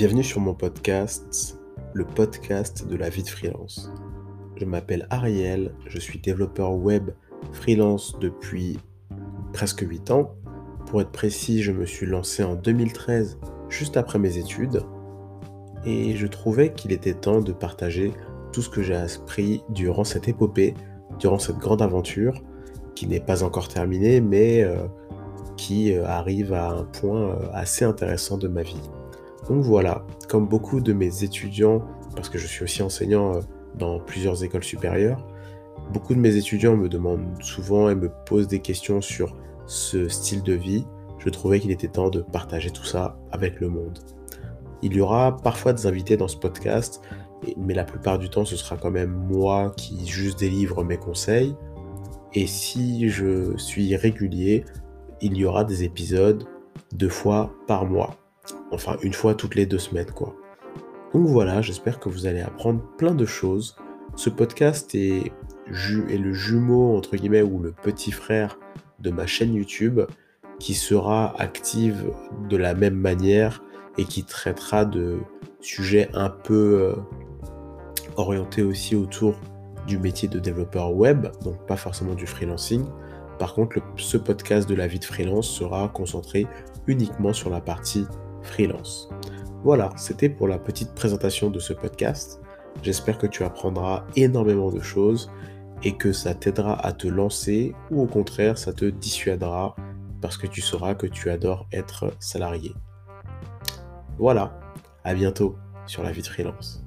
Bienvenue sur mon podcast, le podcast de la vie de freelance. Je m'appelle Ariel, je suis développeur web freelance depuis presque 8 ans. Pour être précis, je me suis lancé en 2013, juste après mes études, et je trouvais qu'il était temps de partager tout ce que j'ai appris durant cette épopée, durant cette grande aventure, qui n'est pas encore terminée, mais euh, qui euh, arrive à un point euh, assez intéressant de ma vie. Donc voilà, comme beaucoup de mes étudiants, parce que je suis aussi enseignant dans plusieurs écoles supérieures, beaucoup de mes étudiants me demandent souvent et me posent des questions sur ce style de vie. Je trouvais qu'il était temps de partager tout ça avec le monde. Il y aura parfois des invités dans ce podcast, mais la plupart du temps, ce sera quand même moi qui juste délivre mes conseils. Et si je suis régulier, il y aura des épisodes deux fois par mois. Enfin, une fois toutes les deux semaines, quoi. Donc voilà, j'espère que vous allez apprendre plein de choses. Ce podcast est, le jumeau, entre guillemets, ou le petit frère de ma chaîne YouTube, qui sera active de la même manière et qui traitera de sujets un peu euh, orientés aussi autour du métier de développeur web, donc pas forcément du freelancing. Par contre, ce podcast de la vie de freelance sera concentré uniquement sur la partie Voilà, c'était pour la petite présentation de ce podcast. J'espère que tu apprendras énormément de choses et que ça t'aidera à te lancer ou au contraire ça te dissuadera parce que tu sauras que tu adores être salarié. Voilà, à bientôt sur la vie de freelance.